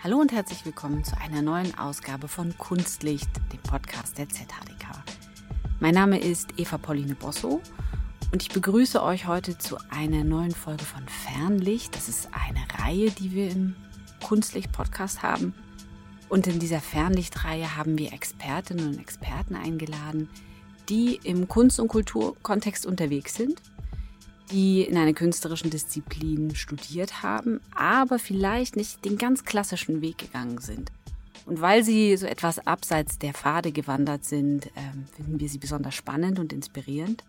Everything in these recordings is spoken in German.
Hallo und herzlich willkommen zu einer neuen Ausgabe von Kunstlicht, dem Podcast der ZHDK. Mein Name ist Eva Pauline Bosso und ich begrüße euch heute zu einer neuen Folge von Fernlicht. Das ist eine Reihe, die wir im Kunstlicht-Podcast haben. Und in dieser Fernlichtreihe haben wir Expertinnen und Experten eingeladen, die im Kunst- und Kulturkontext unterwegs sind die in einer künstlerischen Disziplin studiert haben, aber vielleicht nicht den ganz klassischen Weg gegangen sind. Und weil sie so etwas abseits der Pfade gewandert sind, äh, finden wir sie besonders spannend und inspirierend.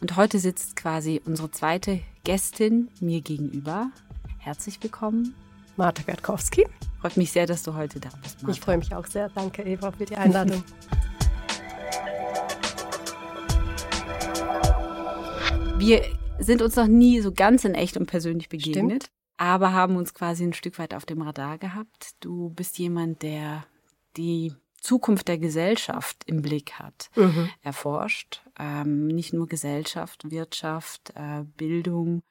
Und heute sitzt quasi unsere zweite Gästin mir gegenüber. Herzlich willkommen. Marta Gatkowski. Freut mich sehr, dass du heute da bist. Martha. Ich freue mich auch sehr. Danke, Eva, für die Einladung. Wir sind uns noch nie so ganz in echt und persönlich begegnet, Stimmt. aber haben uns quasi ein Stück weit auf dem Radar gehabt. Du bist jemand, der die Zukunft der Gesellschaft im Blick hat, mhm. erforscht. Ähm, nicht nur Gesellschaft, Wirtschaft, äh, Bildung,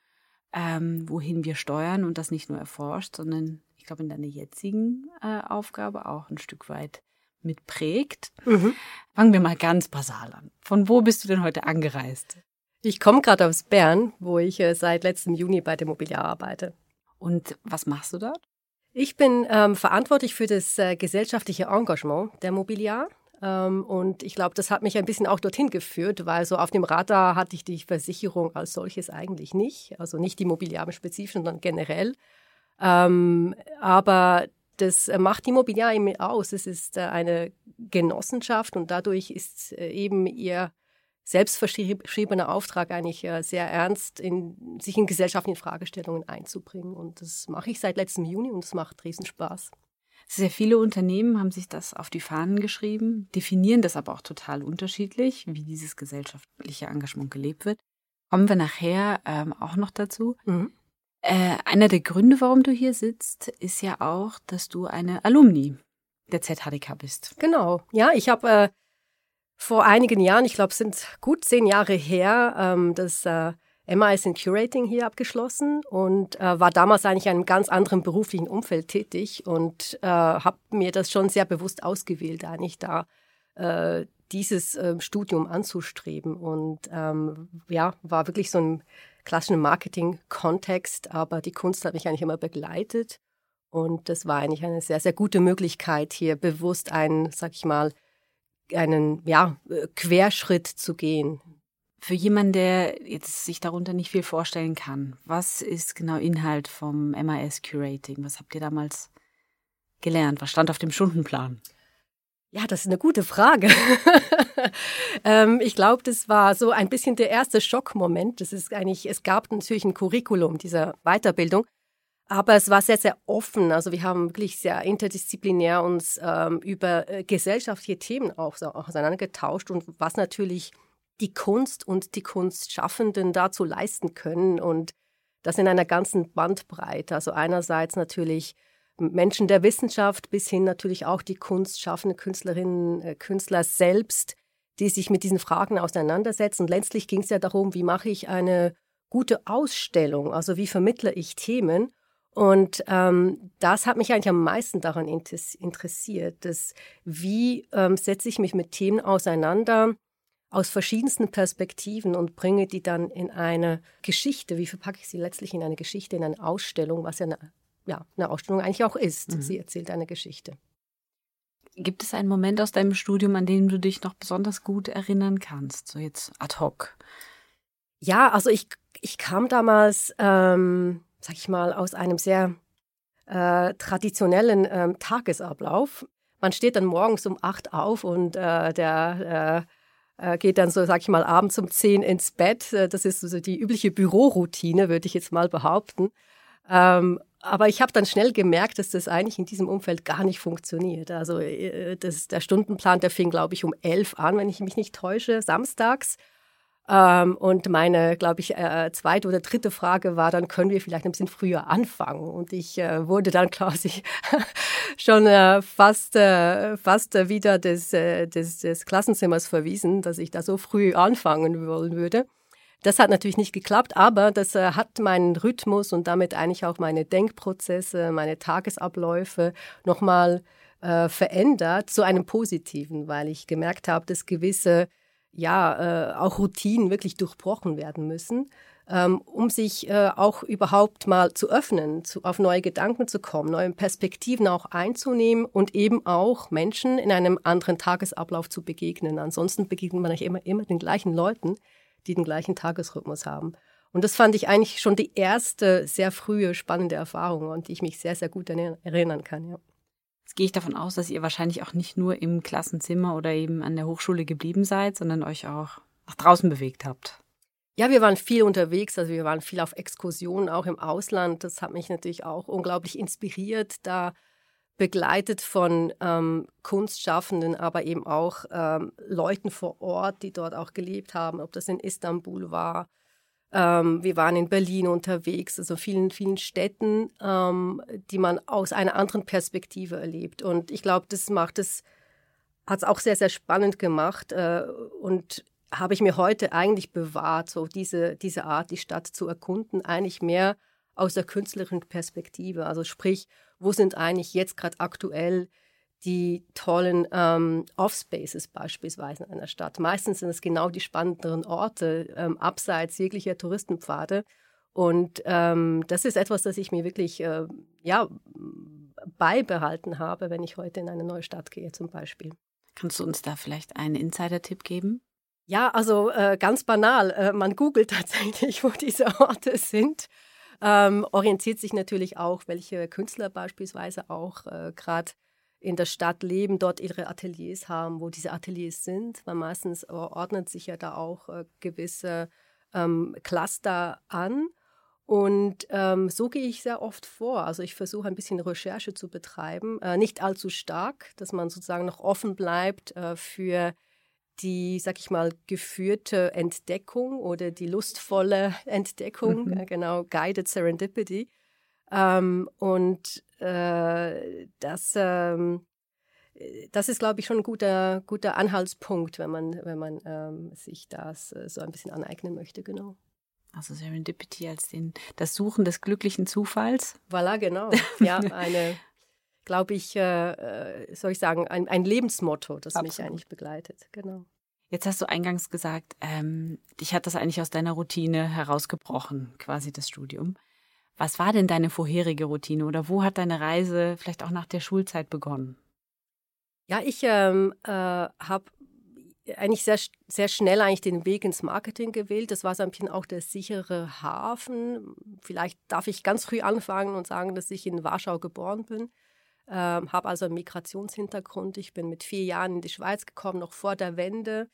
ähm, wohin wir steuern und das nicht nur erforscht, sondern ich glaube in deiner jetzigen äh, Aufgabe auch ein Stück weit mitprägt. Mhm. Fangen wir mal ganz basal an. Von wo bist du denn heute angereist? Ich komme gerade aus Bern, wo ich äh, seit letztem Juni bei der Mobiliar arbeite. Und was machst du dort? Ich bin ähm, verantwortlich für das äh, gesellschaftliche Engagement der Mobiliar. Ähm, und ich glaube, das hat mich ein bisschen auch dorthin geführt, weil so auf dem Radar hatte ich die Versicherung als solches eigentlich nicht. Also nicht die Mobiliar im Spezifischen, sondern generell. Ähm, aber das macht die Mobiliar eben aus. Es ist äh, eine Genossenschaft und dadurch ist äh, eben ihr selbstverschriebener Auftrag eigentlich äh, sehr ernst, in, sich in gesellschaftlichen Fragestellungen einzubringen. Und das mache ich seit letztem Juni und es macht riesen Spaß. Sehr viele Unternehmen haben sich das auf die Fahnen geschrieben, definieren das aber auch total unterschiedlich, wie dieses gesellschaftliche Engagement gelebt wird. Kommen wir nachher ähm, auch noch dazu. Mhm. Äh, einer der Gründe, warum du hier sitzt, ist ja auch, dass du eine Alumni der ZHDK bist. Genau. Ja, ich habe äh, vor einigen Jahren, ich glaube, es sind gut zehn Jahre her, ähm, das äh, MIS in Curating hier abgeschlossen und äh, war damals eigentlich in einem ganz anderen beruflichen Umfeld tätig und äh, habe mir das schon sehr bewusst ausgewählt, eigentlich da äh, dieses äh, Studium anzustreben. Und ähm, ja, war wirklich so ein klassischen Marketing-Kontext, aber die Kunst hat mich eigentlich immer begleitet. Und das war eigentlich eine sehr, sehr gute Möglichkeit, hier bewusst einen, sag ich mal, einen ja, äh, Querschritt zu gehen. Für jemanden, der jetzt sich darunter nicht viel vorstellen kann, was ist genau Inhalt vom MIS Curating? Was habt ihr damals gelernt? Was stand auf dem Stundenplan? Ja, das ist eine gute Frage. ähm, ich glaube, das war so ein bisschen der erste Schockmoment. Das ist eigentlich, es gab natürlich ein Curriculum dieser Weiterbildung, aber es war sehr, sehr offen. Also wir haben wirklich sehr interdisziplinär uns ähm, über äh, gesellschaftliche Themen auch so auseinandergetauscht und was natürlich die Kunst und die Kunstschaffenden dazu leisten können. Und das in einer ganzen Bandbreite. Also einerseits natürlich Menschen der Wissenschaft bis hin natürlich auch die kunstschaffenden Künstlerinnen, äh, Künstler selbst, die sich mit diesen Fragen auseinandersetzen. Und letztlich ging es ja darum, wie mache ich eine gute Ausstellung, also wie vermittle ich Themen. Und ähm, das hat mich eigentlich am meisten daran interessiert, dass wie ähm, setze ich mich mit Themen auseinander aus verschiedensten Perspektiven und bringe die dann in eine Geschichte. Wie verpacke ich sie letztlich in eine Geschichte, in eine Ausstellung, was ja eine, ja, eine Ausstellung eigentlich auch ist. Mhm. Sie erzählt eine Geschichte. Gibt es einen Moment aus deinem Studium, an dem du dich noch besonders gut erinnern kannst, so jetzt ad hoc? Ja, also ich, ich kam damals ähm, sag ich mal, aus einem sehr äh, traditionellen ähm, Tagesablauf. Man steht dann morgens um acht auf und äh, der äh, äh geht dann so, sag ich mal, abends um zehn ins Bett. Äh, das ist so die übliche Büroroutine, würde ich jetzt mal behaupten. Ähm, aber ich habe dann schnell gemerkt, dass das eigentlich in diesem Umfeld gar nicht funktioniert. Also äh, das, der Stundenplan, der fing, glaube ich, um elf an, wenn ich mich nicht täusche, samstags. Ähm, und meine, glaube ich, äh, zweite oder dritte Frage war, dann können wir vielleicht ein bisschen früher anfangen. Und ich äh, wurde dann quasi schon äh, fast, äh, fast wieder des, äh, des, des Klassenzimmers verwiesen, dass ich da so früh anfangen wollen würde. Das hat natürlich nicht geklappt, aber das äh, hat meinen Rhythmus und damit eigentlich auch meine Denkprozesse, meine Tagesabläufe nochmal äh, verändert zu einem positiven, weil ich gemerkt habe, dass gewisse ja äh, auch Routinen wirklich durchbrochen werden müssen, ähm, um sich äh, auch überhaupt mal zu öffnen, zu, auf neue Gedanken zu kommen, neue Perspektiven auch einzunehmen und eben auch Menschen in einem anderen Tagesablauf zu begegnen. Ansonsten begegnet man nicht immer, immer den gleichen Leuten, die den gleichen Tagesrhythmus haben. Und das fand ich eigentlich schon die erste sehr frühe spannende Erfahrung, an die ich mich sehr, sehr gut erinnern kann. Ja. Jetzt gehe ich davon aus, dass ihr wahrscheinlich auch nicht nur im Klassenzimmer oder eben an der Hochschule geblieben seid, sondern euch auch nach draußen bewegt habt. Ja, wir waren viel unterwegs, also wir waren viel auf Exkursionen, auch im Ausland. Das hat mich natürlich auch unglaublich inspiriert, da begleitet von ähm, Kunstschaffenden, aber eben auch ähm, Leuten vor Ort, die dort auch gelebt haben, ob das in Istanbul war ähm, wir waren in Berlin unterwegs, also vielen, vielen Städten, ähm, die man aus einer anderen Perspektive erlebt. Und ich glaube, das macht es, hat es auch sehr, sehr spannend gemacht. Äh, und habe ich mir heute eigentlich bewahrt, so diese, diese Art, die Stadt zu erkunden, eigentlich mehr aus der künstlerischen Perspektive. Also sprich, wo sind eigentlich jetzt gerade aktuell die tollen ähm, Off-Spaces beispielsweise in einer Stadt. Meistens sind es genau die spannenderen Orte, ähm, abseits jeglicher Touristenpfade. Und ähm, das ist etwas, das ich mir wirklich äh, ja, beibehalten habe, wenn ich heute in eine neue Stadt gehe zum Beispiel. Kannst du uns da vielleicht einen Insider-Tipp geben? Ja, also äh, ganz banal. Äh, man googelt tatsächlich, wo diese Orte sind. Ähm, orientiert sich natürlich auch, welche Künstler beispielsweise auch äh, gerade in der Stadt leben, dort ihre Ateliers haben, wo diese Ateliers sind, weil meistens ordnet sich ja da auch äh, gewisse ähm, Cluster an. Und ähm, so gehe ich sehr oft vor. Also ich versuche ein bisschen Recherche zu betreiben, äh, nicht allzu stark, dass man sozusagen noch offen bleibt äh, für die, sag ich mal, geführte Entdeckung oder die lustvolle Entdeckung, mhm. genau, Guided Serendipity. Ähm, und äh, das, ähm, das ist, glaube ich, schon ein guter, guter Anhaltspunkt, wenn man, wenn man ähm, sich das äh, so ein bisschen aneignen möchte, genau. Also Serendipity als den, das Suchen des glücklichen Zufalls. Voilà, genau. Ja, eine, glaube ich, äh, äh, soll ich sagen, ein, ein Lebensmotto, das Absolut. mich eigentlich begleitet. Genau. Jetzt hast du eingangs gesagt, ähm, dich hat das eigentlich aus deiner Routine herausgebrochen, quasi das Studium. Was war denn deine vorherige Routine oder wo hat deine Reise vielleicht auch nach der Schulzeit begonnen? Ja, ich ähm, äh, habe eigentlich sehr, sehr schnell eigentlich den Weg ins Marketing gewählt. Das war so ein bisschen auch der sichere Hafen. Vielleicht darf ich ganz früh anfangen und sagen, dass ich in Warschau geboren bin. Ähm, habe also einen Migrationshintergrund. Ich bin mit vier Jahren in die Schweiz gekommen, noch vor der Wende.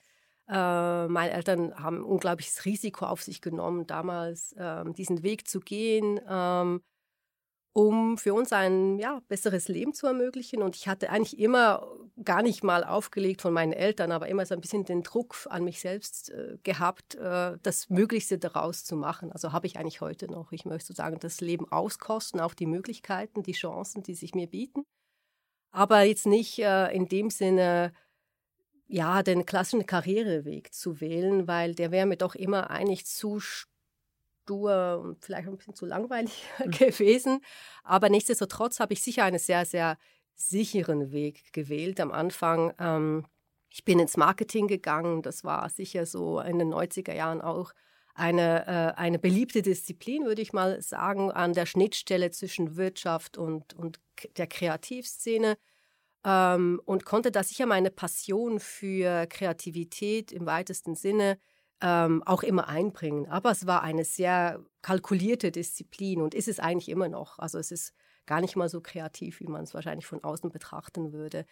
Äh, meine Eltern haben unglaubliches Risiko auf sich genommen, damals ähm, diesen Weg zu gehen, ähm, um für uns ein ja, besseres Leben zu ermöglichen. Und ich hatte eigentlich immer gar nicht mal aufgelegt von meinen Eltern, aber immer so ein bisschen den Druck an mich selbst äh, gehabt, äh, das Möglichste daraus zu machen. Also habe ich eigentlich heute noch. Ich möchte sagen, das Leben auskosten, auch die Möglichkeiten, die Chancen, die sich mir bieten. Aber jetzt nicht äh, in dem Sinne, ja, den klassischen Karriereweg zu wählen, weil der wäre mir doch immer eigentlich zu stur und vielleicht ein bisschen zu langweilig mhm. gewesen. Aber nichtsdestotrotz habe ich sicher einen sehr, sehr sicheren Weg gewählt am Anfang. Ähm, ich bin ins Marketing gegangen. Das war sicher so in den 90er Jahren auch eine, äh, eine beliebte Disziplin, würde ich mal sagen, an der Schnittstelle zwischen Wirtschaft und, und der Kreativszene ähm, und konnte da sicher meine Passion für Kreativität im weitesten Sinne ähm, auch immer einbringen. Aber es war eine sehr kalkulierte Disziplin und ist es eigentlich immer noch. Also es ist gar nicht mal so kreativ, wie man es wahrscheinlich von außen betrachten würde.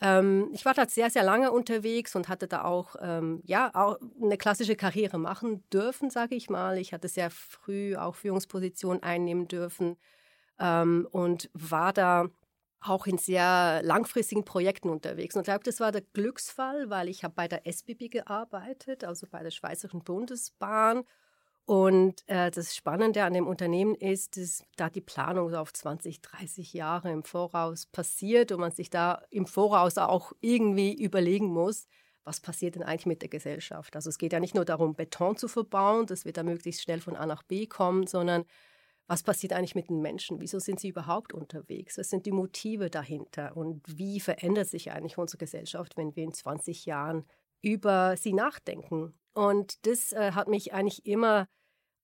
Ähm, ich war da sehr, sehr lange unterwegs und hatte da auch, ähm, ja, auch eine klassische Karriere machen dürfen, sage ich mal. Ich hatte sehr früh auch Führungspositionen einnehmen dürfen ähm, und war da auch in sehr langfristigen Projekten unterwegs. Und ich glaube, das war der Glücksfall, weil ich habe bei der SBB gearbeitet, also bei der Schweizerischen Bundesbahn. Und äh, das Spannende an dem Unternehmen ist, dass da die Planung so auf 20, 30 Jahre im Voraus passiert und man sich da im Voraus auch irgendwie überlegen muss, was passiert denn eigentlich mit der Gesellschaft? Also es geht ja nicht nur darum, Beton zu verbauen, dass wir da möglichst schnell von A nach B kommen, sondern was passiert eigentlich mit den Menschen? Wieso sind sie überhaupt unterwegs? Was sind die Motive dahinter? Und wie verändert sich eigentlich unsere Gesellschaft, wenn wir in 20 Jahren über sie nachdenken? Und das äh, hat mich eigentlich immer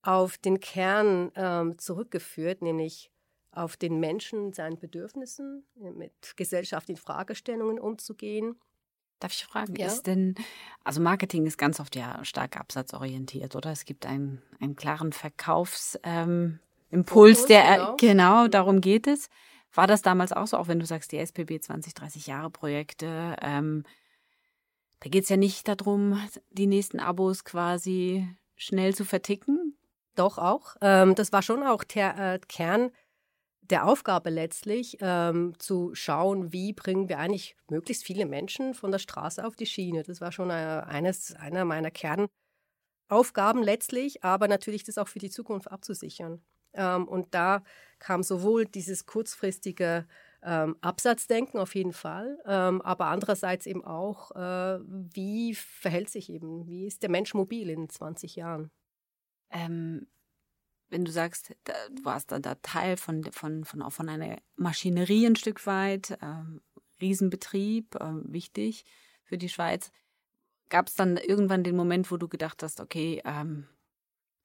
auf den Kern ähm, zurückgeführt, nämlich auf den Menschen, seinen Bedürfnissen, mit gesellschaftlichen Fragestellungen umzugehen. Darf ich fragen, ja? ist denn, also Marketing ist ganz oft ja stark absatzorientiert, oder? Es gibt einen, einen klaren Verkaufsimpuls, ähm, der, genau. genau, darum geht es. War das damals auch so, auch wenn du sagst, die SPB 20, 30 Jahre Projekte, ähm, da geht es ja nicht darum, die nächsten Abos quasi schnell zu verticken? Doch auch. Ähm, das war schon auch der äh, Kern der Aufgabe letztlich, ähm, zu schauen, wie bringen wir eigentlich möglichst viele Menschen von der Straße auf die Schiene. Das war schon eine, äh, eines, einer meiner Kernaufgaben letztlich, aber natürlich das auch für die Zukunft abzusichern. Ähm, und da kam sowohl dieses kurzfristige ähm, Absatzdenken auf jeden Fall, ähm, aber andererseits eben auch, äh, wie verhält sich eben, wie ist der Mensch mobil in 20 Jahren? Ähm, wenn du sagst, da, du warst da, da Teil von, von, von, auch von einer Maschinerie ein Stück weit, ähm, Riesenbetrieb, äh, wichtig für die Schweiz. Gab es dann irgendwann den Moment, wo du gedacht hast, okay, ähm,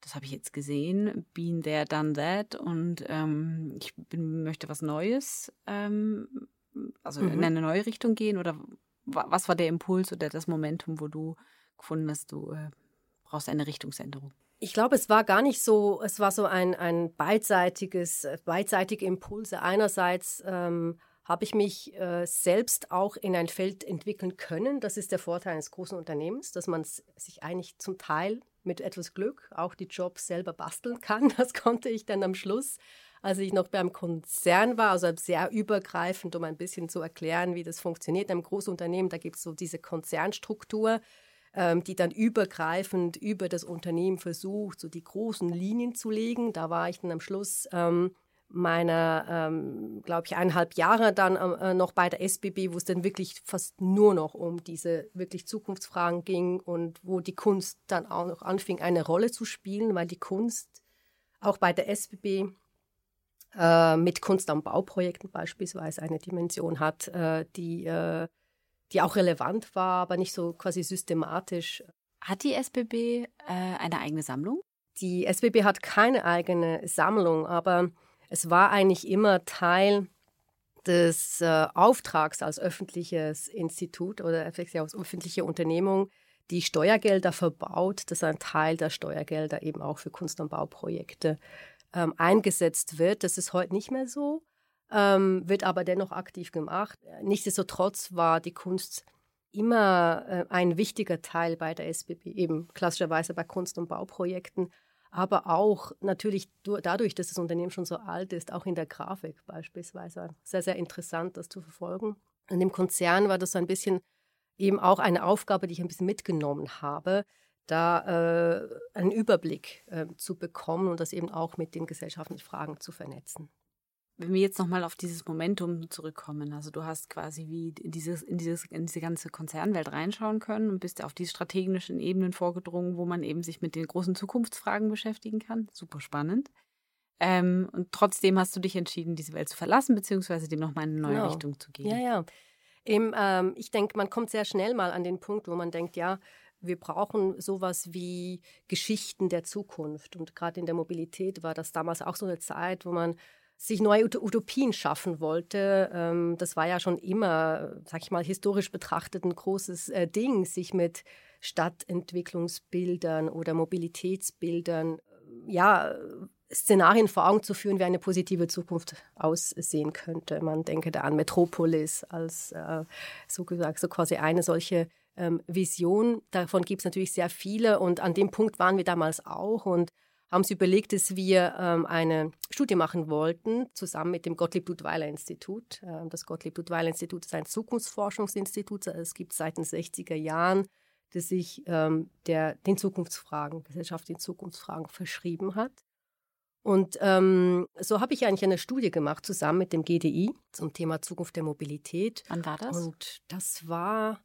das habe ich jetzt gesehen, been there, done that und ähm, ich bin, möchte was Neues, ähm, also mhm. in eine neue Richtung gehen oder was war der Impuls oder das Momentum, wo du gefunden hast, du äh, brauchst eine Richtungsänderung? Ich glaube, es war gar nicht so, es war so ein, ein beidseitiges, beidseitige Impulse. Einerseits ähm, habe ich mich äh, selbst auch in ein Feld entwickeln können. Das ist der Vorteil eines großen Unternehmens, dass man sich eigentlich zum Teil mit etwas Glück auch die Jobs selber basteln kann. Das konnte ich dann am Schluss, als ich noch beim Konzern war, also sehr übergreifend, um ein bisschen zu erklären, wie das funktioniert. Einem Großunternehmen, da gibt es so diese Konzernstruktur ähm, die dann übergreifend über das Unternehmen versucht, so die großen Linien zu legen. Da war ich dann am Schluss ähm, meiner, ähm, glaube ich, eineinhalb Jahre dann äh, noch bei der SBB, wo es dann wirklich fast nur noch um diese wirklich Zukunftsfragen ging und wo die Kunst dann auch noch anfing, eine Rolle zu spielen, weil die Kunst auch bei der SBB äh, mit Kunst am Bauprojekten beispielsweise eine Dimension hat, äh, die äh, die auch relevant war, aber nicht so quasi systematisch. Hat die SBB äh, eine eigene Sammlung? Die SBB hat keine eigene Sammlung, aber es war eigentlich immer Teil des äh, Auftrags als öffentliches Institut oder als öffentliche Unternehmung, die Steuergelder verbaut, dass ein Teil der Steuergelder eben auch für Kunst- und Bauprojekte ähm, eingesetzt wird. Das ist heute nicht mehr so ähm, wird aber dennoch aktiv gemacht. Nichtsdestotrotz war die Kunst immer äh, ein wichtiger Teil bei der SBB, eben klassischerweise bei Kunst- und Bauprojekten, aber auch natürlich dadurch, dass das Unternehmen schon so alt ist, auch in der Grafik beispielsweise. Sehr, sehr interessant, das zu verfolgen. In dem Konzern war das so ein bisschen eben auch eine Aufgabe, die ich ein bisschen mitgenommen habe, da äh, einen Überblick äh, zu bekommen und das eben auch mit den gesellschaftlichen Fragen zu vernetzen wenn wir jetzt nochmal auf dieses Momentum zurückkommen, also du hast quasi wie in, dieses, in, dieses, in diese ganze Konzernwelt reinschauen können und bist auf die strategischen Ebenen vorgedrungen, wo man eben sich mit den großen Zukunftsfragen beschäftigen kann. Super spannend. Ähm, und trotzdem hast du dich entschieden, diese Welt zu verlassen, beziehungsweise dem nochmal eine neue genau. Richtung zu geben. Ja, ja. Eben, ähm, ich denke, man kommt sehr schnell mal an den Punkt, wo man denkt, ja, wir brauchen sowas wie Geschichten der Zukunft. Und gerade in der Mobilität war das damals auch so eine Zeit, wo man sich neue Utopien schaffen wollte. Ähm, das war ja schon immer, sag ich mal, historisch betrachtet ein großes äh, Ding, sich mit Stadtentwicklungsbildern oder Mobilitätsbildern, äh, ja, Szenarien vor Augen zu führen, wie eine positive Zukunft aussehen könnte. Man denke da an Metropolis als äh, so gesagt, so quasi eine solche ähm, Vision. Davon gibt es natürlich sehr viele und an dem Punkt waren wir damals auch und haben sie überlegt, dass wir ähm, eine Studie machen wollten, zusammen mit dem Gottlieb-Duttweiler-Institut. Ähm, das Gottlieb-Duttweiler-Institut ist ein Zukunftsforschungsinstitut. Es gibt seit den 60er Jahren, das sich ähm, der, den Zukunftsfragen, gesellschaftlichen Zukunftsfragen verschrieben hat. Und ähm, so habe ich eigentlich eine Studie gemacht, zusammen mit dem GDI zum Thema Zukunft der Mobilität. Wann war das? Und das war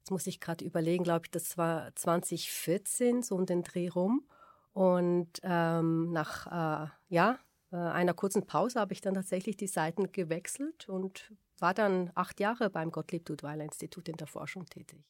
Jetzt muss ich gerade überlegen, glaube ich, das war 2014, so um den Dreh rum. Und ähm, nach äh, ja, äh, einer kurzen Pause habe ich dann tatsächlich die Seiten gewechselt und war dann acht Jahre beim Gottlieb Dudweiler Institut in der Forschung tätig.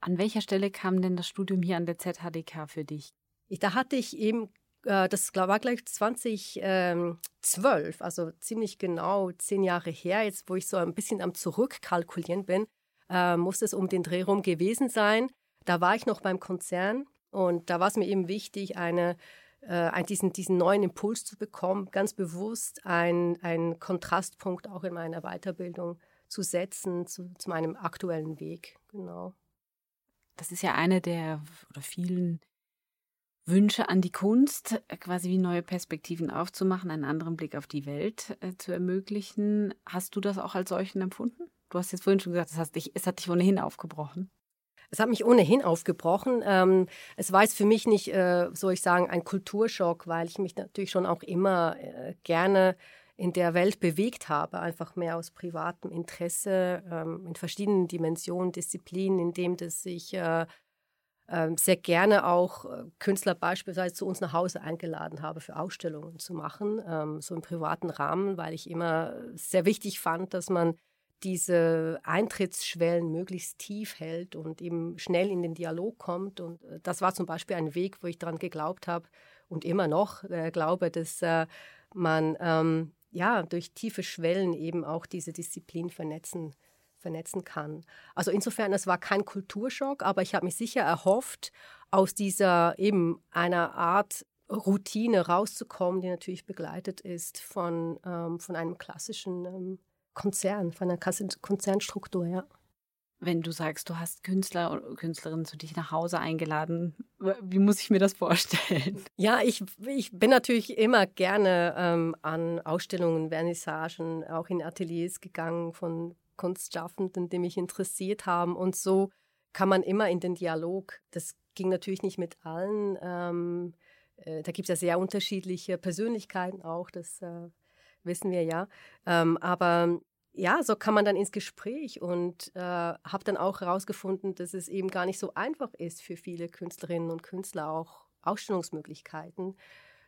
An welcher Stelle kam denn das Studium hier an der ZHDK für dich? Ich, da hatte ich eben, äh, das war gleich 2012, also ziemlich genau zehn Jahre her, jetzt wo ich so ein bisschen am Zurückkalkulieren bin, äh, muss es um den Dreh rum gewesen sein. Da war ich noch beim Konzern und da war es mir eben wichtig, eine äh, diesen, diesen neuen Impuls zu bekommen, ganz bewusst einen Kontrastpunkt auch in meiner Weiterbildung zu setzen zu, zu meinem aktuellen Weg. Genau. Das ist ja eine der oder vielen Wünsche an die Kunst, quasi wie neue Perspektiven aufzumachen, einen anderen Blick auf die Welt äh, zu ermöglichen. Hast du das auch als solchen empfunden? Du hast jetzt vorhin schon gesagt, das hast dich, es hat dich ohnehin aufgebrochen. Es hat mich ohnehin aufgebrochen. Ähm, es war jetzt für mich nicht, äh, soll ich sagen, ein Kulturschock, weil ich mich natürlich schon auch immer äh, gerne in der Welt bewegt habe, einfach mehr aus privatem Interesse ähm, in verschiedenen Dimensionen, Disziplinen, in dem dass ich äh, äh, sehr gerne auch äh, Künstler beispielsweise zu uns nach Hause eingeladen habe, für Ausstellungen zu machen, ähm, so im privaten Rahmen, weil ich immer sehr wichtig fand, dass man diese Eintrittsschwellen möglichst tief hält und eben schnell in den Dialog kommt. Und äh, das war zum Beispiel ein Weg, wo ich daran geglaubt habe und immer noch äh, glaube, dass äh, man ähm, ja durch tiefe Schwellen eben auch diese Disziplin vernetzen vernetzen kann. Also insofern, es war kein Kulturschock, aber ich habe mich sicher erhofft, aus dieser eben einer Art Routine rauszukommen, die natürlich begleitet ist von, ähm, von einem klassischen ähm, Konzern, von einer Konzernstruktur, ja. Wenn du sagst, du hast Künstler oder Künstlerinnen zu dich nach Hause eingeladen, wie muss ich mir das vorstellen? Ja, ich, ich bin natürlich immer gerne ähm, an Ausstellungen, Vernissagen, auch in Ateliers gegangen von Kunstschaffenden, die mich interessiert haben. Und so kann man immer in den Dialog. Das ging natürlich nicht mit allen. Ähm, äh, da gibt es ja sehr unterschiedliche Persönlichkeiten auch. Das äh, wissen wir ja. Ähm, aber ja, so kann man dann ins Gespräch und äh, habe dann auch herausgefunden, dass es eben gar nicht so einfach ist für viele Künstlerinnen und Künstler auch Ausstellungsmöglichkeiten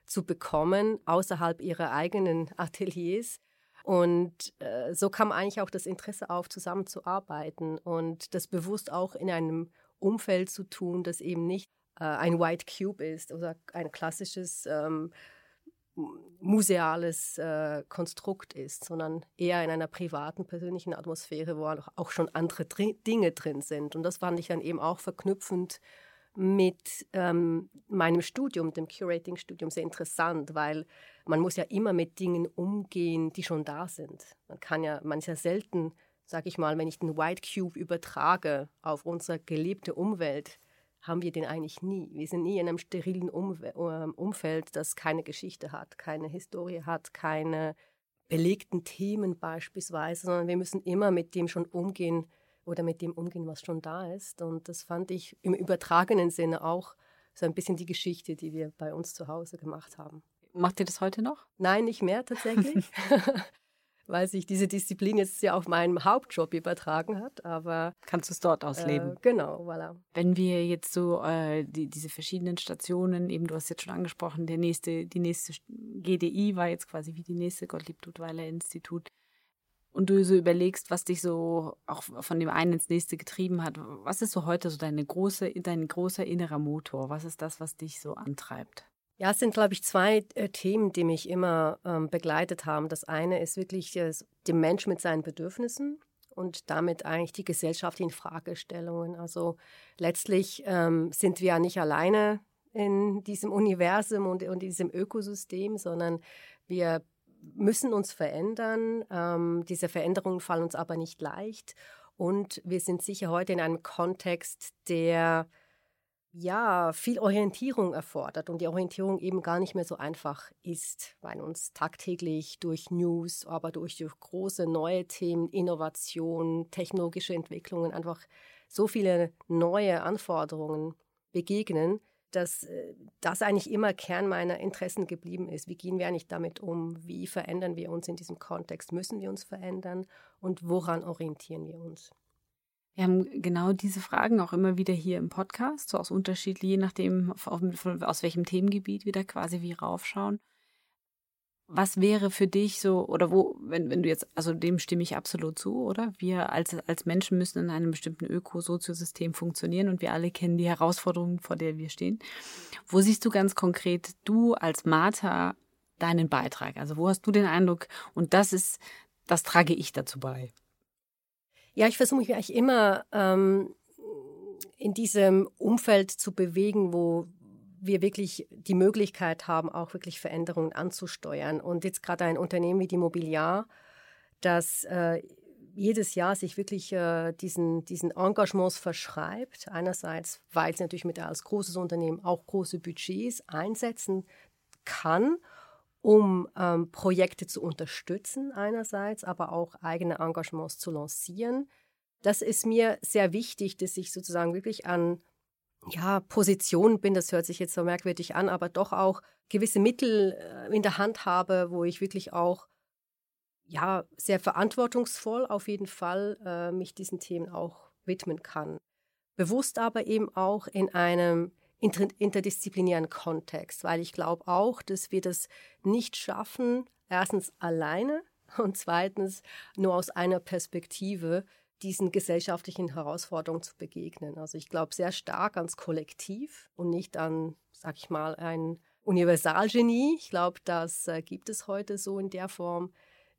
zu bekommen außerhalb ihrer eigenen Ateliers. Und äh, so kam eigentlich auch das Interesse auf, zusammenzuarbeiten und das bewusst auch in einem Umfeld zu tun, das eben nicht äh, ein White Cube ist oder ein klassisches ähm, museales äh, Konstrukt ist, sondern eher in einer privaten, persönlichen Atmosphäre, wo auch schon andere Dr Dinge drin sind. Und das fand ich dann eben auch verknüpfend mit ähm, meinem Studium, dem Curating-Studium, sehr interessant, weil man muss ja immer mit Dingen umgehen, die schon da sind. Man kann ja, man ist ja selten, sag ich mal, wenn ich den White Cube übertrage auf unsere gelebte Umwelt, haben wir den eigentlich nie. Wir sind nie in einem sterilen ähm, Umfeld, das keine Geschichte hat, keine Historie hat, keine belegten Themen beispielsweise, sondern wir müssen immer mit dem schon umgehen oder mit dem umgehen, was schon da ist. Und das fand ich im übertragenen Sinne auch so ein bisschen die Geschichte, die wir bei uns zu Hause gemacht haben. Macht ihr das heute noch? Nein, nicht mehr tatsächlich. weil sich diese Disziplin jetzt ja auf meinen Hauptjob übertragen hat. Aber kannst du es dort ausleben? Äh, genau, voilà. Wenn wir jetzt so äh, die, diese verschiedenen Stationen, eben du hast jetzt schon angesprochen, der nächste, die nächste GDI war jetzt quasi wie die nächste Gottlieb Duttweiler Institut. Und du so überlegst, was dich so auch von dem einen ins nächste getrieben hat. Was ist so heute so deine große, dein großer innerer Motor? Was ist das, was dich so antreibt? Ja, es sind, glaube ich, zwei äh, Themen, die mich immer ähm, begleitet haben. Das eine ist wirklich äh, der Mensch mit seinen Bedürfnissen und damit eigentlich die gesellschaftlichen Fragestellungen. Also letztlich ähm, sind wir ja nicht alleine in diesem Universum und in diesem Ökosystem, sondern wir müssen uns verändern. Ähm, diese Veränderungen fallen uns aber nicht leicht. Und wir sind sicher heute in einem Kontext, der ja, viel Orientierung erfordert und die Orientierung eben gar nicht mehr so einfach ist, weil uns tagtäglich durch News, aber durch, durch große neue Themen, Innovation, technologische Entwicklungen einfach so viele neue Anforderungen begegnen, dass äh, das eigentlich immer Kern meiner Interessen geblieben ist. Wie gehen wir eigentlich damit um? Wie verändern wir uns in diesem Kontext? Müssen wir uns verändern? Und woran orientieren wir uns? Wir haben genau diese Fragen auch immer wieder hier im Podcast, so aus unterschiedlich, je nachdem, aus welchem Themengebiet wir da quasi wie raufschauen. Was wäre für dich so, oder wo, wenn, wenn du jetzt, also dem stimme ich absolut zu, oder? Wir als, als Menschen müssen in einem bestimmten Ökosoziosystem funktionieren und wir alle kennen die Herausforderungen, vor der wir stehen. Wo siehst du ganz konkret, du als Martha, deinen Beitrag? Also wo hast du den Eindruck, und das ist, das trage ich dazu bei? Ja, ich versuche mich eigentlich immer ähm, in diesem Umfeld zu bewegen, wo wir wirklich die Möglichkeit haben, auch wirklich Veränderungen anzusteuern. Und jetzt gerade ein Unternehmen wie die Mobiliar, das äh, jedes Jahr sich wirklich äh, diesen, diesen Engagements verschreibt. Einerseits, weil es natürlich mit als großes Unternehmen auch große Budgets einsetzen kann um ähm, Projekte zu unterstützen einerseits, aber auch eigene Engagements zu lancieren. Das ist mir sehr wichtig, dass ich sozusagen wirklich an ja, Positionen bin, das hört sich jetzt so merkwürdig an, aber doch auch gewisse Mittel äh, in der Hand habe, wo ich wirklich auch ja, sehr verantwortungsvoll auf jeden Fall äh, mich diesen Themen auch widmen kann. Bewusst aber eben auch in einem interdisziplinären Kontext, weil ich glaube auch, dass wir das nicht schaffen, erstens alleine und zweitens nur aus einer Perspektive diesen gesellschaftlichen Herausforderungen zu begegnen. Also ich glaube sehr stark ans Kollektiv und nicht an, sag ich mal, ein Universalgenie. Ich glaube, das äh, gibt es heute so in der Form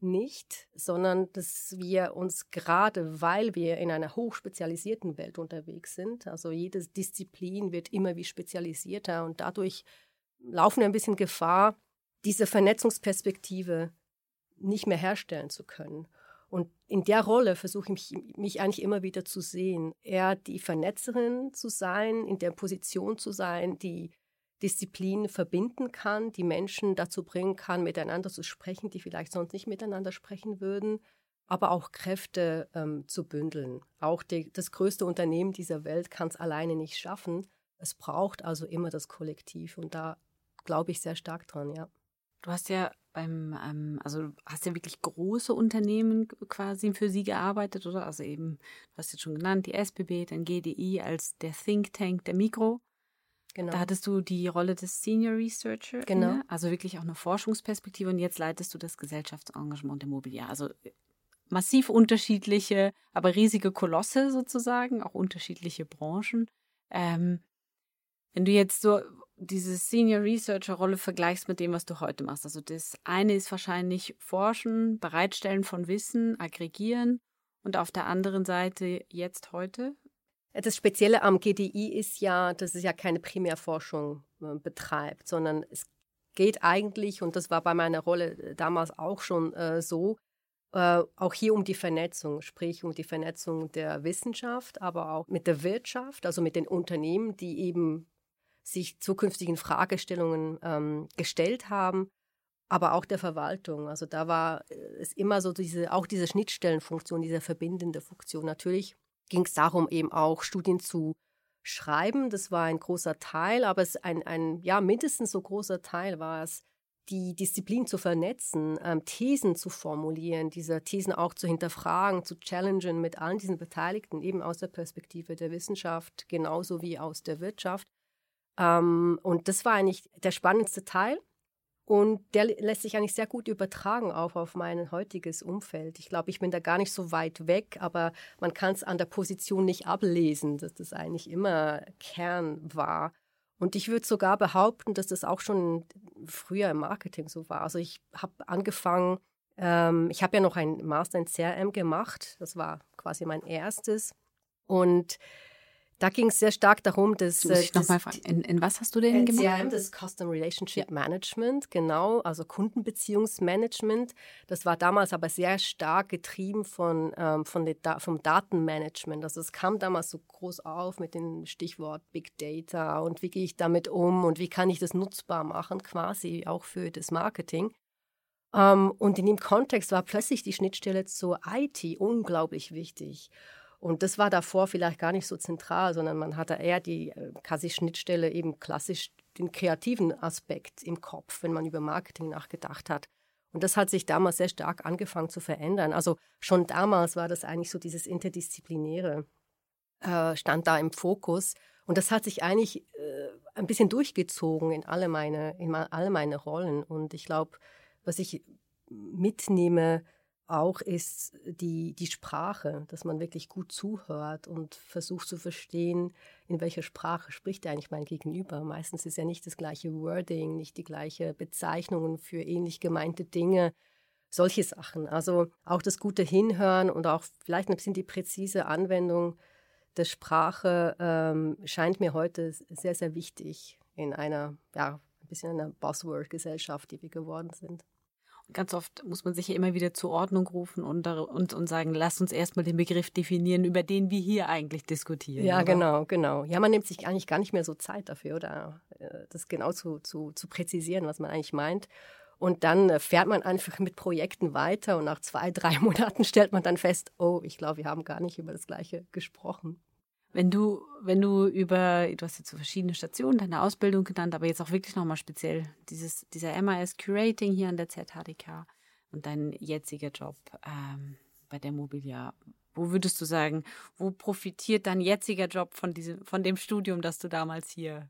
nicht, sondern dass wir uns gerade, weil wir in einer hochspezialisierten Welt unterwegs sind, also jede Disziplin wird immer wie spezialisierter und dadurch laufen wir ein bisschen Gefahr, diese Vernetzungsperspektive nicht mehr herstellen zu können. Und in der Rolle versuche ich mich, mich, eigentlich immer wieder zu sehen, eher die Vernetzerin zu sein, in der Position zu sein, die Disziplin verbinden kann, die Menschen dazu bringen kann, miteinander zu sprechen, die vielleicht sonst nicht miteinander sprechen würden, aber auch Kräfte ähm, zu bündeln. Auch die, das größte Unternehmen dieser Welt kann es alleine nicht schaffen. Es braucht also immer das Kollektiv und da glaube ich sehr stark dran, ja. Du hast ja beim, ähm, also hast ja wirklich große Unternehmen quasi für sie gearbeitet, oder? Also eben, du hast jetzt schon genannt, die SBB, dann GDI als der Think Tank der Mikro. Genau. Da hattest du die Rolle des Senior Researcher, genau. Inne, also wirklich auch eine Forschungsperspektive und jetzt leitest du das Gesellschaftsengagement der Mobiliar. Also äh, massiv unterschiedliche, aber riesige Kolosse sozusagen, auch unterschiedliche Branchen. Ähm, wenn du jetzt so diese Senior Researcher Rolle vergleichst mit dem, was du heute machst, also das eine ist wahrscheinlich Forschen, Bereitstellen von Wissen, aggregieren und auf der anderen Seite jetzt heute das Spezielle am GDI ist ja, dass es ja keine Primärforschung äh, betreibt, sondern es geht eigentlich, und das war bei meiner Rolle äh, damals auch schon äh, so, äh, auch hier um die Vernetzung, sprich um die Vernetzung der Wissenschaft, aber auch mit der Wirtschaft, also mit den Unternehmen, die eben sich zukünftigen Fragestellungen ähm, gestellt haben, aber auch der Verwaltung. Also da war äh, es immer so diese, auch diese Schnittstellenfunktion, diese verbindende Funktion. Natürlich ging es darum, eben auch Studien zu schreiben. Das war ein großer Teil, aber es ein, ein ja, mindestens so großer Teil war es, die Disziplin zu vernetzen, ähm, Thesen zu formulieren, diese Thesen auch zu hinterfragen, zu challengen mit allen diesen Beteiligten, eben aus der Perspektive der Wissenschaft, genauso wie aus der Wirtschaft. Ähm, und das war eigentlich der spannendste Teil. Und der lässt sich eigentlich sehr gut übertragen auch auf mein heutiges Umfeld. Ich glaube, ich bin da gar nicht so weit weg, aber man kann es an der Position nicht ablesen, dass das eigentlich immer Kern war. Und ich würde sogar behaupten, dass das auch schon früher im Marketing so war. Also ich habe angefangen, ähm, ich habe ja noch ein Master in CRM gemacht, das war quasi mein erstes. Und da ging es sehr stark darum, dass. Muss ich das, noch mal fragen, in, in, was hast du denn gemacht? CRM, das Custom Relationship ja. Management, genau, also Kundenbeziehungsmanagement. Das war damals aber sehr stark getrieben von, ähm, von den, vom Datenmanagement. Also es kam damals so groß auf mit dem Stichwort Big Data und wie gehe ich damit um und wie kann ich das nutzbar machen, quasi auch für das Marketing. Ähm, und in dem Kontext war plötzlich die Schnittstelle zur IT unglaublich wichtig. Und das war davor vielleicht gar nicht so zentral, sondern man hatte eher die äh, quasi Schnittstelle eben klassisch den kreativen Aspekt im Kopf, wenn man über Marketing nachgedacht hat. Und das hat sich damals sehr stark angefangen zu verändern. Also schon damals war das eigentlich so dieses Interdisziplinäre. äh, stand da im Fokus. Und das hat sich eigentlich äh, ein bisschen durchgezogen in alle meine, in alle meine Rollen. Und ich glaube, was ich mitnehme, auch ist die, die Sprache, dass man wirklich gut zuhört und versucht zu verstehen, in welcher Sprache spricht eigentlich mein Gegenüber. Meistens ist ja nicht das gleiche Wording, nicht die gleiche Bezeichnungen für ähnlich gemeinte Dinge, solche Sachen. Also auch das gute Hinhören und auch vielleicht ein bisschen die präzise Anwendung der Sprache ähm, scheint mir heute sehr, sehr wichtig in einer, ja, ein bisschen einer Buzzword-Gesellschaft, die wir geworden sind. Ganz oft muss man sich ja immer wieder zur Ordnung rufen und, und, und sagen, lass uns erstmal den Begriff definieren, über den wir hier eigentlich diskutieren. Ja, oder? genau, genau. Ja, man nimmt sich eigentlich gar nicht mehr so Zeit dafür, oder äh, das genau zu, zu, zu präzisieren, was man eigentlich meint. Und dann äh, fährt man einfach mit Projekten weiter und nach zwei, drei Monaten stellt man dann fest, oh, ich glaube, wir haben gar nicht über das Gleiche gesprochen. Wenn du, wenn du über, du hast jetzt so verschiedene Stationen deine Ausbildung genannt, aber jetzt auch wirklich nochmal speziell dieses, dieser MAS Curating hier an der ZHDK und dein jetziger Job ähm, bei der Mobiliar. Wo würdest du sagen, wo profitiert dein jetziger Job von diesem, von dem Studium, das du damals hier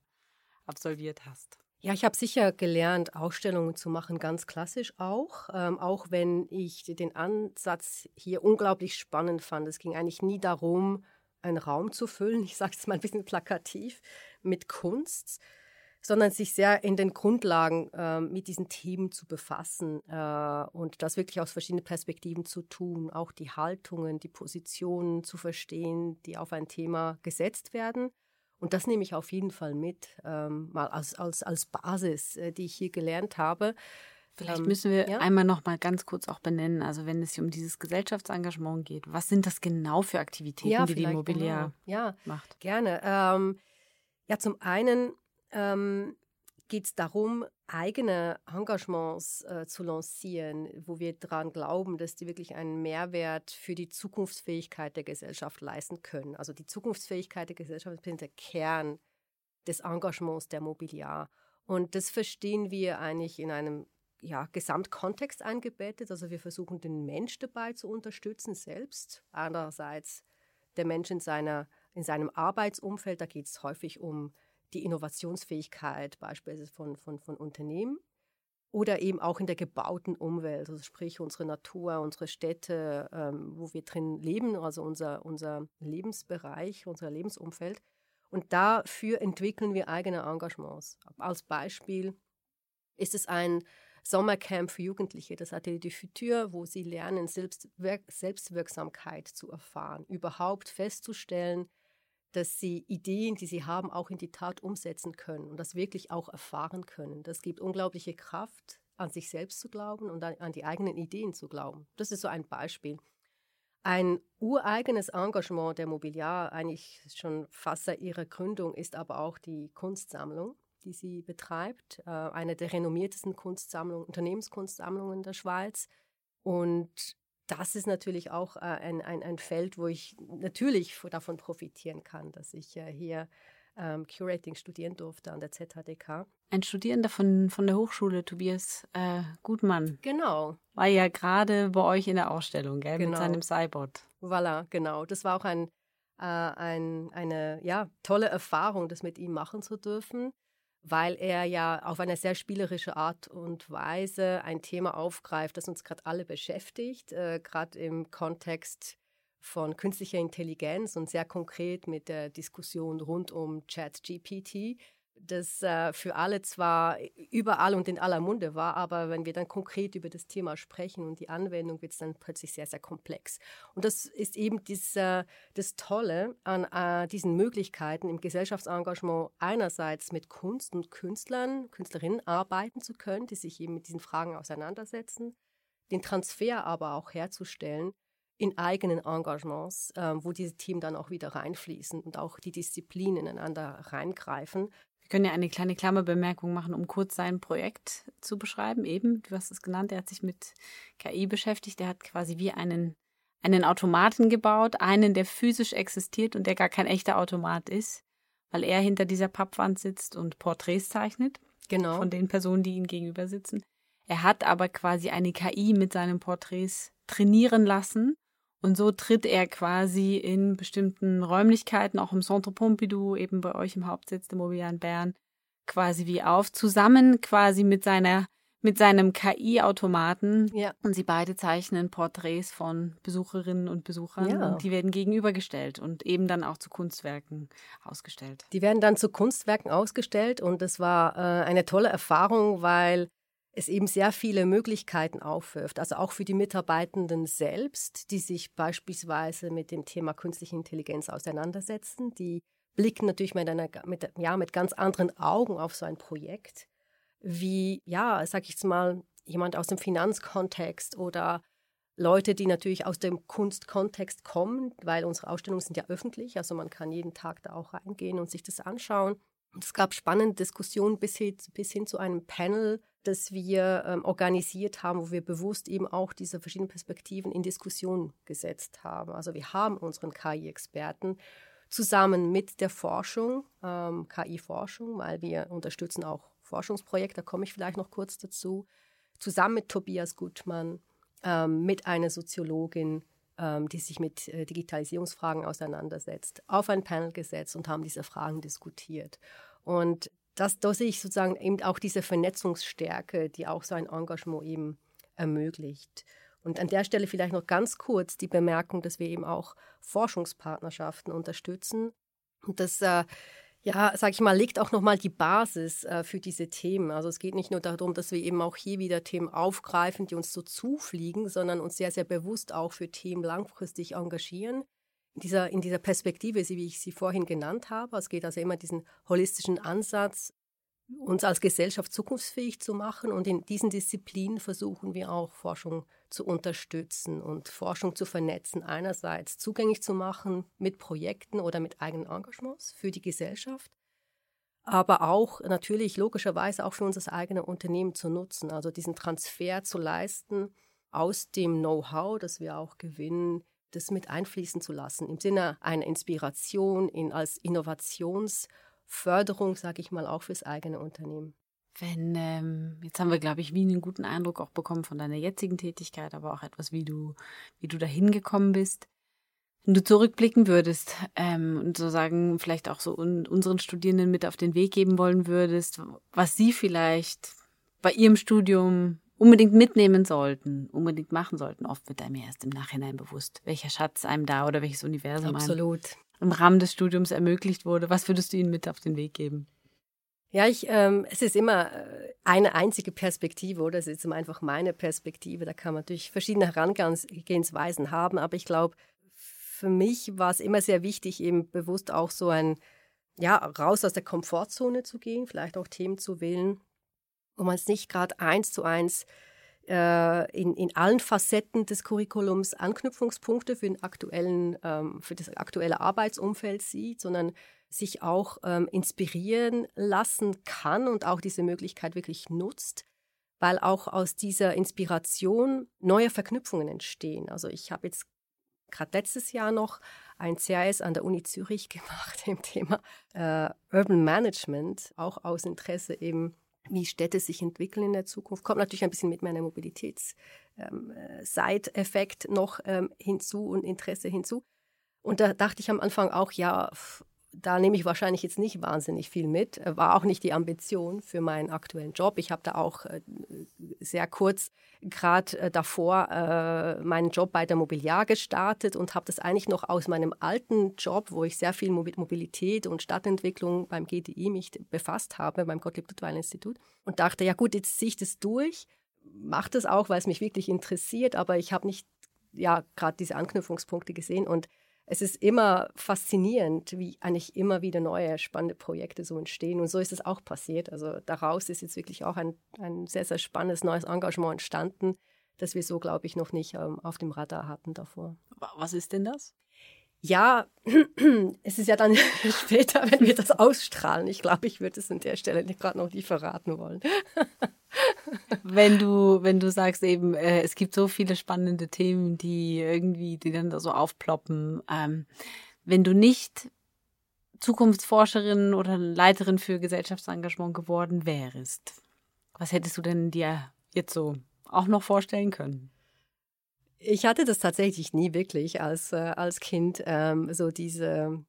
absolviert hast? Ja, ich habe sicher gelernt, Ausstellungen zu machen, ganz klassisch auch. Ähm, auch wenn ich den Ansatz hier unglaublich spannend fand. Es ging eigentlich nie darum, einen Raum zu füllen, ich sage es mal ein bisschen plakativ, mit Kunst, sondern sich sehr in den Grundlagen äh, mit diesen Themen zu befassen äh, und das wirklich aus verschiedenen Perspektiven zu tun, auch die Haltungen, die Positionen zu verstehen, die auf ein Thema gesetzt werden. Und das nehme ich auf jeden Fall mit, ähm, mal als, als, als Basis, äh, die ich hier gelernt habe. Vielleicht ähm, müssen wir ja? einmal noch mal ganz kurz auch benennen, also wenn es hier um dieses Gesellschaftsengagement geht, was sind das genau für Aktivitäten, ja, die die Immobiliar genau. ja, macht? Gerne. Ähm, ja, zum einen ähm, geht es darum, eigene Engagements äh, zu lancieren, wo wir daran glauben, dass die wirklich einen Mehrwert für die Zukunftsfähigkeit der Gesellschaft leisten können. Also die Zukunftsfähigkeit der Gesellschaft ist der Kern des Engagements der Mobiliar. Und das verstehen wir eigentlich in einem ja, Gesamtkontext eingebettet. Also wir versuchen den Mensch dabei zu unterstützen selbst. Andererseits der Mensch in, seiner, in seinem Arbeitsumfeld, da geht es häufig um die Innovationsfähigkeit beispielsweise von, von, von Unternehmen oder eben auch in der gebauten Umwelt, also sprich unsere Natur, unsere Städte, ähm, wo wir drin leben, also unser, unser Lebensbereich, unser Lebensumfeld. Und dafür entwickeln wir eigene Engagements. Als Beispiel ist es ein Sommercamp für Jugendliche, das Atelier du Futur, wo sie lernen, Selbstwirk Selbstwirksamkeit zu erfahren, überhaupt festzustellen, dass sie Ideen, die sie haben, auch in die Tat umsetzen können und das wirklich auch erfahren können. Das gibt unglaubliche Kraft, an sich selbst zu glauben und an die eigenen Ideen zu glauben. Das ist so ein Beispiel. Ein ureigenes Engagement der Mobiliar, eigentlich schon fast seit ihrer Gründung, ist aber auch die Kunstsammlung die sie betreibt, äh, eine der renommiertesten Kunstsammlungen, Unternehmenskunstsammlungen der Schweiz. Und das ist natürlich auch äh, ein, ein, ein Feld, wo ich natürlich davon profitieren kann, dass ich äh, hier ähm, Curating studieren durfte an der ZHDK. Ein Studierender von, von der Hochschule, Tobias äh, Gutmann. Genau. War ja gerade bei euch in der Ausstellung, gell, genau. mit seinem Cybot. Voilà, genau. Das war auch ein, äh, ein, eine ja, tolle Erfahrung, das mit ihm machen zu dürfen weil er ja auf eine sehr spielerische Art und Weise ein Thema aufgreift, das uns gerade alle beschäftigt, äh, gerade im Kontext von künstlicher Intelligenz und sehr konkret mit der Diskussion rund um ChatGPT das äh, für alle zwar überall und in aller Munde war, aber wenn wir dann konkret über das Thema sprechen und die Anwendung, wird es dann plötzlich sehr, sehr komplex. Und das ist eben dies, äh, das Tolle an äh, diesen Möglichkeiten im Gesellschaftsengagement einerseits mit Kunst und Künstlern, Künstlerinnen arbeiten zu können, die sich eben mit diesen Fragen auseinandersetzen, den Transfer aber auch herzustellen in eigenen Engagements, äh, wo diese Themen dann auch wieder reinfließen und auch die Disziplinen ineinander reingreifen, wir können ja eine kleine Klammerbemerkung machen, um kurz sein Projekt zu beschreiben. Eben, du hast es genannt, er hat sich mit KI beschäftigt. Er hat quasi wie einen, einen Automaten gebaut, einen, der physisch existiert und der gar kein echter Automat ist, weil er hinter dieser Pappwand sitzt und Porträts zeichnet. Genau. Von den Personen, die ihm gegenüber sitzen. Er hat aber quasi eine KI mit seinen Porträts trainieren lassen Und so tritt er quasi in bestimmten Räumlichkeiten, auch im Centre Pompidou, eben bei euch im Hauptsitz der Mobilian Bern, quasi wie auf, zusammen quasi mit seiner mit seinem KI-Automaten. Ja. Und sie beide zeichnen Porträts von Besucherinnen und Besuchern. Ja. Und die werden gegenübergestellt und eben dann auch zu Kunstwerken ausgestellt. Die werden dann zu Kunstwerken ausgestellt und das war äh, eine tolle Erfahrung, weil es eben sehr viele Möglichkeiten aufwirft. Also auch für die Mitarbeitenden selbst, die sich beispielsweise mit dem Thema künstliche Intelligenz auseinandersetzen. Die blicken natürlich mit, einer, mit, ja, mit ganz anderen Augen auf so ein Projekt wie, ja, sag ich jetzt mal, jemand aus dem Finanzkontext oder Leute, die natürlich aus dem Kunstkontext kommen, weil unsere Ausstellungen sind ja öffentlich, also man kann jeden Tag da auch reingehen und sich das anschauen. Und es gab spannende Diskussionen bis hin, bis hin zu einem Panel, das wir ähm, organisiert haben, wo wir bewusst eben auch diese verschiedenen Perspektiven in Diskussion gesetzt haben. Also wir haben unseren KI-Experten zusammen mit der Forschung, ähm, KI-Forschung, weil wir unterstützen auch Forschungsprojekt, da komme ich vielleicht noch kurz dazu, zusammen mit Tobias Gutmann, ähm, mit einer Soziologin, ähm, die sich mit äh, Digitalisierungsfragen auseinandersetzt, auf ein Panel gesetzt und haben diese Fragen diskutiert. Und das, da sehe ich sozusagen eben auch diese Vernetzungsstärke, die auch so ein Engagement eben ermöglicht. Und an der Stelle vielleicht noch ganz kurz die Bemerkung, dass wir eben auch Forschungspartnerschaften unterstützen. Und das äh, ja, sag ich mal, legt auch nochmal die Basis äh, für diese Themen. Also es geht nicht nur darum, dass wir eben auch hier wieder Themen aufgreifen, die uns so zufliegen, sondern uns sehr, sehr bewusst auch für Themen langfristig engagieren. In dieser, in dieser Perspektive, wie ich sie vorhin genannt habe. Es geht also immer diesen holistischen Ansatz, uns als Gesellschaft zukunftsfähig zu machen. Und in diesen Disziplinen versuchen wir auch Forschung zu unterstützen und Forschung zu vernetzen. Einerseits zugänglich zu machen mit Projekten oder mit eigenen Engagements für die Gesellschaft, aber auch natürlich logischerweise auch für unser eigenes Unternehmen zu nutzen. Also diesen Transfer zu leisten aus dem Know-how, das wir auch gewinnen, das mit einfließen zu lassen, im Sinne einer Inspiration in, als Innovations- Förderung, sage ich mal, auch fürs eigene Unternehmen. Wenn, ähm, jetzt haben wir, glaube ich, wie einen guten Eindruck auch bekommen von deiner jetzigen Tätigkeit, aber auch etwas, wie du, wie du dahin gekommen bist. Wenn du zurückblicken würdest ähm, und so sagen, vielleicht auch so un unseren Studierenden mit auf den Weg geben wollen würdest, was sie vielleicht bei ihrem Studium unbedingt mitnehmen sollten, unbedingt machen sollten. Oft wird einem erst im Nachhinein bewusst, welcher Schatz einem da oder welches Universum Absolut. einem im Rahmen des Studiums ermöglicht wurde. Was würdest du ihnen mit auf den Weg geben? Ja, ich, ähm, es ist immer äh, eine einzige Perspektive, oder? Es ist immer einfach meine Perspektive. Da kann man natürlich verschiedene Herangehensweisen haben, aber ich glaube, für mich war es immer sehr wichtig, eben bewusst auch so ein, ja, raus aus der Komfortzone zu gehen, vielleicht auch Themen zu wählen, wo man es nicht gerade eins zu eins äh, in, in allen Facetten des Curriculums Anknüpfungspunkte für, den aktuellen, ähm, für das aktuelle Arbeitsumfeld sieht, sondern sich auch ähm, inspirieren lassen kann und auch diese Möglichkeit wirklich nutzt, weil auch aus dieser Inspiration neue Verknüpfungen entstehen. Also ich habe jetzt gerade letztes Jahr noch ein CAS an der Uni Zürich gemacht im Thema äh, Urban Management, auch aus Interesse eben wie Städte sich entwickeln in der Zukunft. Kommt natürlich ein bisschen mit meiner Mobilitäts-Side-Effekt ähm, noch ähm, hinzu und Interesse hinzu. Und da dachte ich am Anfang auch, ja, da nehme ich wahrscheinlich jetzt nicht wahnsinnig viel mit. Äh, war auch nicht die Ambition für meinen aktuellen Job. Ich habe da auch äh, sehr kurz gerade äh, davor meinen Job bei der Mobiliar gestartet und habe das eigentlich noch aus meinem alten Job, wo ich sehr viel mit Mobilität und Stadtentwicklung beim GDI mich befasst habe, beim Gottlieb Duttweil Institut und dachte, ja gut, jetzt ziehe ich das durch, mache das auch, weil es mich wirklich interessiert, aber ich habe nicht ja gerade diese Anknüpfungspunkte gesehen und es ist immer faszinierend, wie eigentlich immer wieder neue spannende Projekte so entstehen. Und so ist es auch passiert. Also daraus ist jetzt wirklich auch ein, ein sehr, sehr spannendes neues Engagement entstanden, das wir so, glaube ich, noch nicht ähm, auf dem Radar hatten davor. Was ist denn das? Ja, es ist ja dann später, wenn wir das ausstrahlen. Ich glaube, ich würde es an der Stelle gerade noch nicht verraten wollen. wenn du, wenn du sagst eben, äh, es gibt so viele spannende Themen, die irgendwie, die dann da so aufploppen. Ähm, wenn du nicht Zukunftsforscherin oder Leiterin für Gesellschaftsengagement geworden wärst, was hättest du denn dir jetzt so auch noch vorstellen können? Ich hatte das tatsächlich nie wirklich als, äh, als Kind, ähm, so diese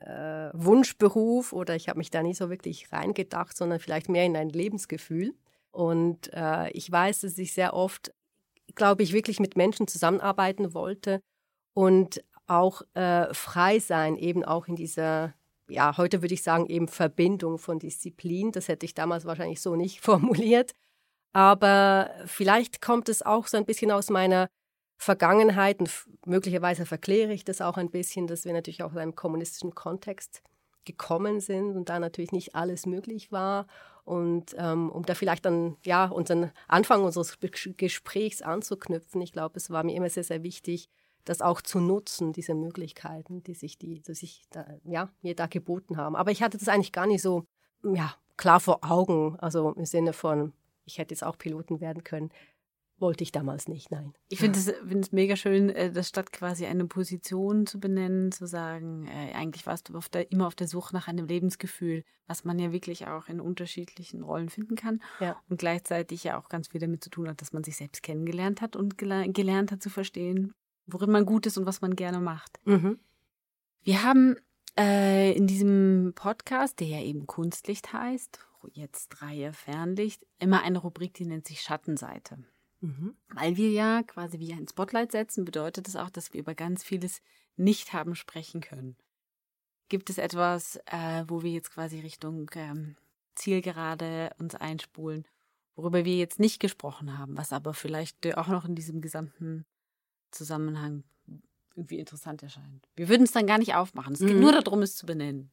äh, Wunschberuf oder ich habe mich da nie so wirklich reingedacht, sondern vielleicht mehr in ein Lebensgefühl. Und äh, ich weiß, dass ich sehr oft, glaube ich, wirklich mit Menschen zusammenarbeiten wollte und auch äh, frei sein, eben auch in dieser, ja, heute würde ich sagen, eben Verbindung von Disziplin. Das hätte ich damals wahrscheinlich so nicht formuliert. Aber vielleicht kommt es auch so ein bisschen aus meiner Vergangenheit und möglicherweise verkläre ich das auch ein bisschen, dass wir natürlich auch aus einem kommunistischen Kontext gekommen sind und da natürlich nicht alles möglich war. Und ähm, um da vielleicht dann, ja, unseren Anfang unseres Gesprächs anzuknüpfen, ich glaube, es war mir immer sehr, sehr wichtig, das auch zu nutzen, diese Möglichkeiten, die sich, die, die sich da, ja, mir da geboten haben. Aber ich hatte das eigentlich gar nicht so, ja, klar vor Augen, also im Sinne von, ich hätte jetzt auch Piloten werden können. Wollte ich damals nicht, nein. Ich finde es find mega schön, äh, das statt quasi eine Position zu benennen, zu sagen, äh, eigentlich warst du auf der, immer auf der Suche nach einem Lebensgefühl, was man ja wirklich auch in unterschiedlichen Rollen finden kann. Ja. Und gleichzeitig ja auch ganz viel damit zu tun hat, dass man sich selbst kennengelernt hat und gelernt hat zu verstehen, worin man gut ist und was man gerne macht. Mhm. Wir haben äh, in diesem Podcast, der ja eben Kunstlicht heißt, jetzt Reihe Fernlicht, immer eine Rubrik, die nennt sich Schattenseite. Mhm. Weil wir ja quasi wie ein Spotlight setzen, bedeutet das auch, dass wir über ganz vieles nicht haben sprechen können. Gibt es etwas, äh, wo wir jetzt quasi Richtung ähm, Zielgerade uns einspulen, worüber wir jetzt nicht gesprochen haben, was aber vielleicht auch noch in diesem gesamten Zusammenhang irgendwie interessant erscheint? Wir würden es dann gar nicht aufmachen. Es geht mhm. nur darum, es zu benennen.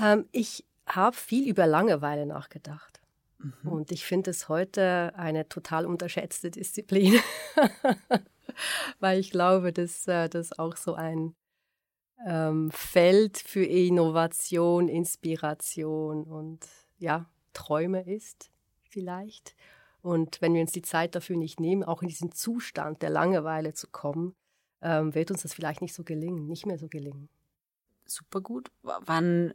Ähm, ich habe viel über Langeweile nachgedacht. Mhm. Und ich finde es heute eine total unterschätzte Disziplin, weil ich glaube, dass äh, das auch so ein ähm, Feld für Innovation, Inspiration und ja, Träume ist vielleicht. Und wenn wir uns die Zeit dafür nicht nehmen, auch in diesen Zustand der Langeweile zu kommen, ähm, wird uns das vielleicht nicht so gelingen, nicht mehr so gelingen. Super gut. Wann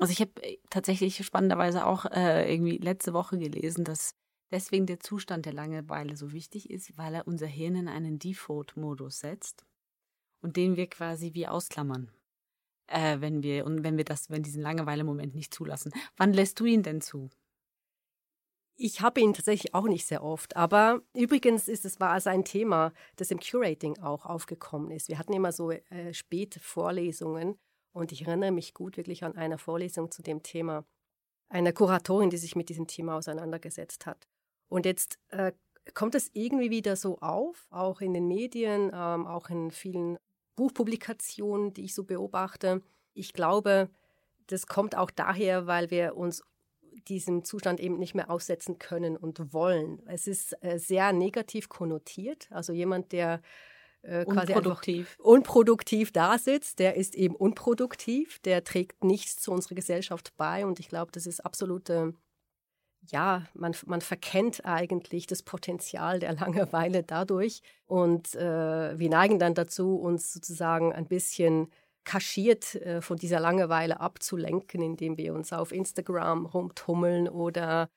also ich habe äh, tatsächlich spannenderweise auch äh, irgendwie letzte Woche gelesen, dass deswegen der Zustand der Langeweile so wichtig ist, weil er unser Hirn in einen Default-Modus setzt und den wir quasi wie ausklammern, äh, wenn wir und wenn wir das, wenn diesen Langeweile-Moment nicht zulassen. Wann lässt du ihn denn zu? Ich habe ihn tatsächlich auch nicht sehr oft, aber übrigens ist es war also ein Thema, das im Curating auch aufgekommen ist. Wir hatten immer so äh, späte Vorlesungen und ich erinnere mich gut wirklich an eine Vorlesung zu dem Thema einer Kuratorin, die sich mit diesem Thema auseinandergesetzt hat. Und jetzt äh, kommt es irgendwie wieder so auf, auch in den Medien, ähm, auch in vielen Buchpublikationen, die ich so beobachte. Ich glaube, das kommt auch daher, weil wir uns diesem Zustand eben nicht mehr aussetzen können und wollen. Es ist äh, sehr negativ konnotiert. Also jemand, der äh, quasi unproduktiv. unproduktiv da sitzt, der ist eben unproduktiv, der trägt nichts zu unserer Gesellschaft bei und ich glaube, das ist absolute, ja, man, man verkennt eigentlich das Potenzial der Langeweile dadurch und äh, wir neigen dann dazu, uns sozusagen ein bisschen kaschiert äh, von dieser Langeweile abzulenken, indem wir uns auf Instagram rumtummeln oder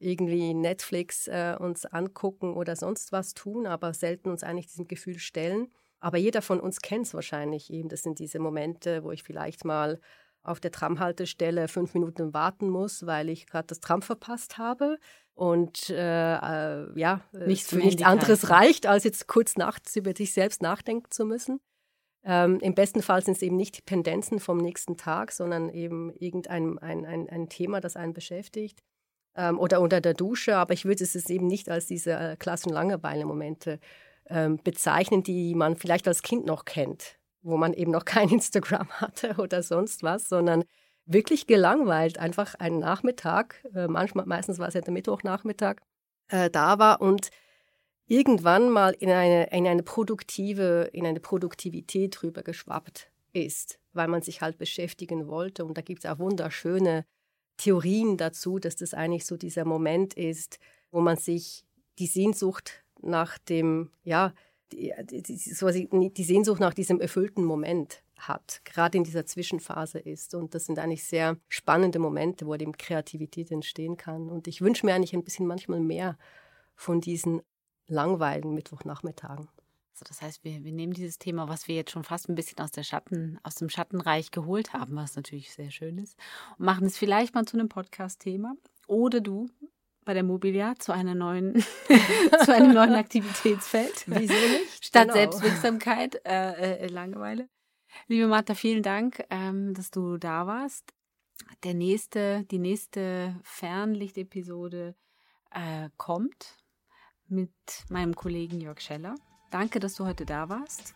irgendwie Netflix äh, uns angucken oder sonst was tun, aber selten uns eigentlich diesem Gefühl stellen. Aber jeder von uns kennt es wahrscheinlich eben. Das sind diese Momente, wo ich vielleicht mal auf der Tramhaltestelle fünf Minuten warten muss, weil ich gerade das Tram verpasst habe und äh, äh, ja, nichts für nichts anderes reicht, als jetzt kurz nachts über sich selbst nachdenken zu müssen. Ähm, Im besten Fall sind es eben nicht die Pendenzen vom nächsten Tag, sondern eben irgendein ein, ein, ein Thema, das einen beschäftigt ähm, oder unter der Dusche, aber ich würde es eben nicht als diese äh, klassischen Langeweile-Momente ähm, bezeichnen, die man vielleicht als Kind noch kennt, wo man eben noch kein Instagram hatte oder sonst was, sondern wirklich gelangweilt, einfach einen Nachmittag, äh, manchmal, meistens war es ja der Mittwochnachmittag, äh, da war und irgendwann mal in eine, in eine produktive, in eine Produktivität rüber geschwappt ist, weil man sich halt beschäftigen wollte. Und da gibt es auch wunderschöne Theorien dazu, dass das eigentlich so dieser Moment ist, wo man sich die Sehnsucht nach dem, ja, die, Sehnsucht nach diesem erfüllten Moment hat, gerade in dieser Zwischenphase ist. Und das sind eigentlich sehr spannende Momente, wo eben Kreativität entstehen kann. Und ich wünsche mir eigentlich ein bisschen manchmal mehr von diesen langweiligen Mittwochnachmittagen. Also das heißt, wir, wir nehmen dieses Thema, was wir jetzt schon fast ein bisschen aus der Schatten, aus dem Schattenreich geholt haben, was natürlich sehr schön ist, und machen es vielleicht mal zu einem Podcast-Thema. Oder du bei der Mobilia zu einer neuen, zu einem neuen Aktivitätsfeld. Wieso nicht? Statt genau. Selbstwirksamkeit, äh, äh, Langeweile. Liebe Martha, vielen Dank, ähm, dass du da warst. Der nächste, die nächste Fernlicht-Episode äh, kommt mit meinem Kollegen Jörg Scheller. Danke, dass du heute da warst.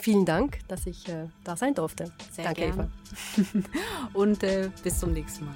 Vielen Dank, dass ich äh, da sein durfte. Sehr Danke, gerne. Eva. Und äh, bis zum nächsten Mal.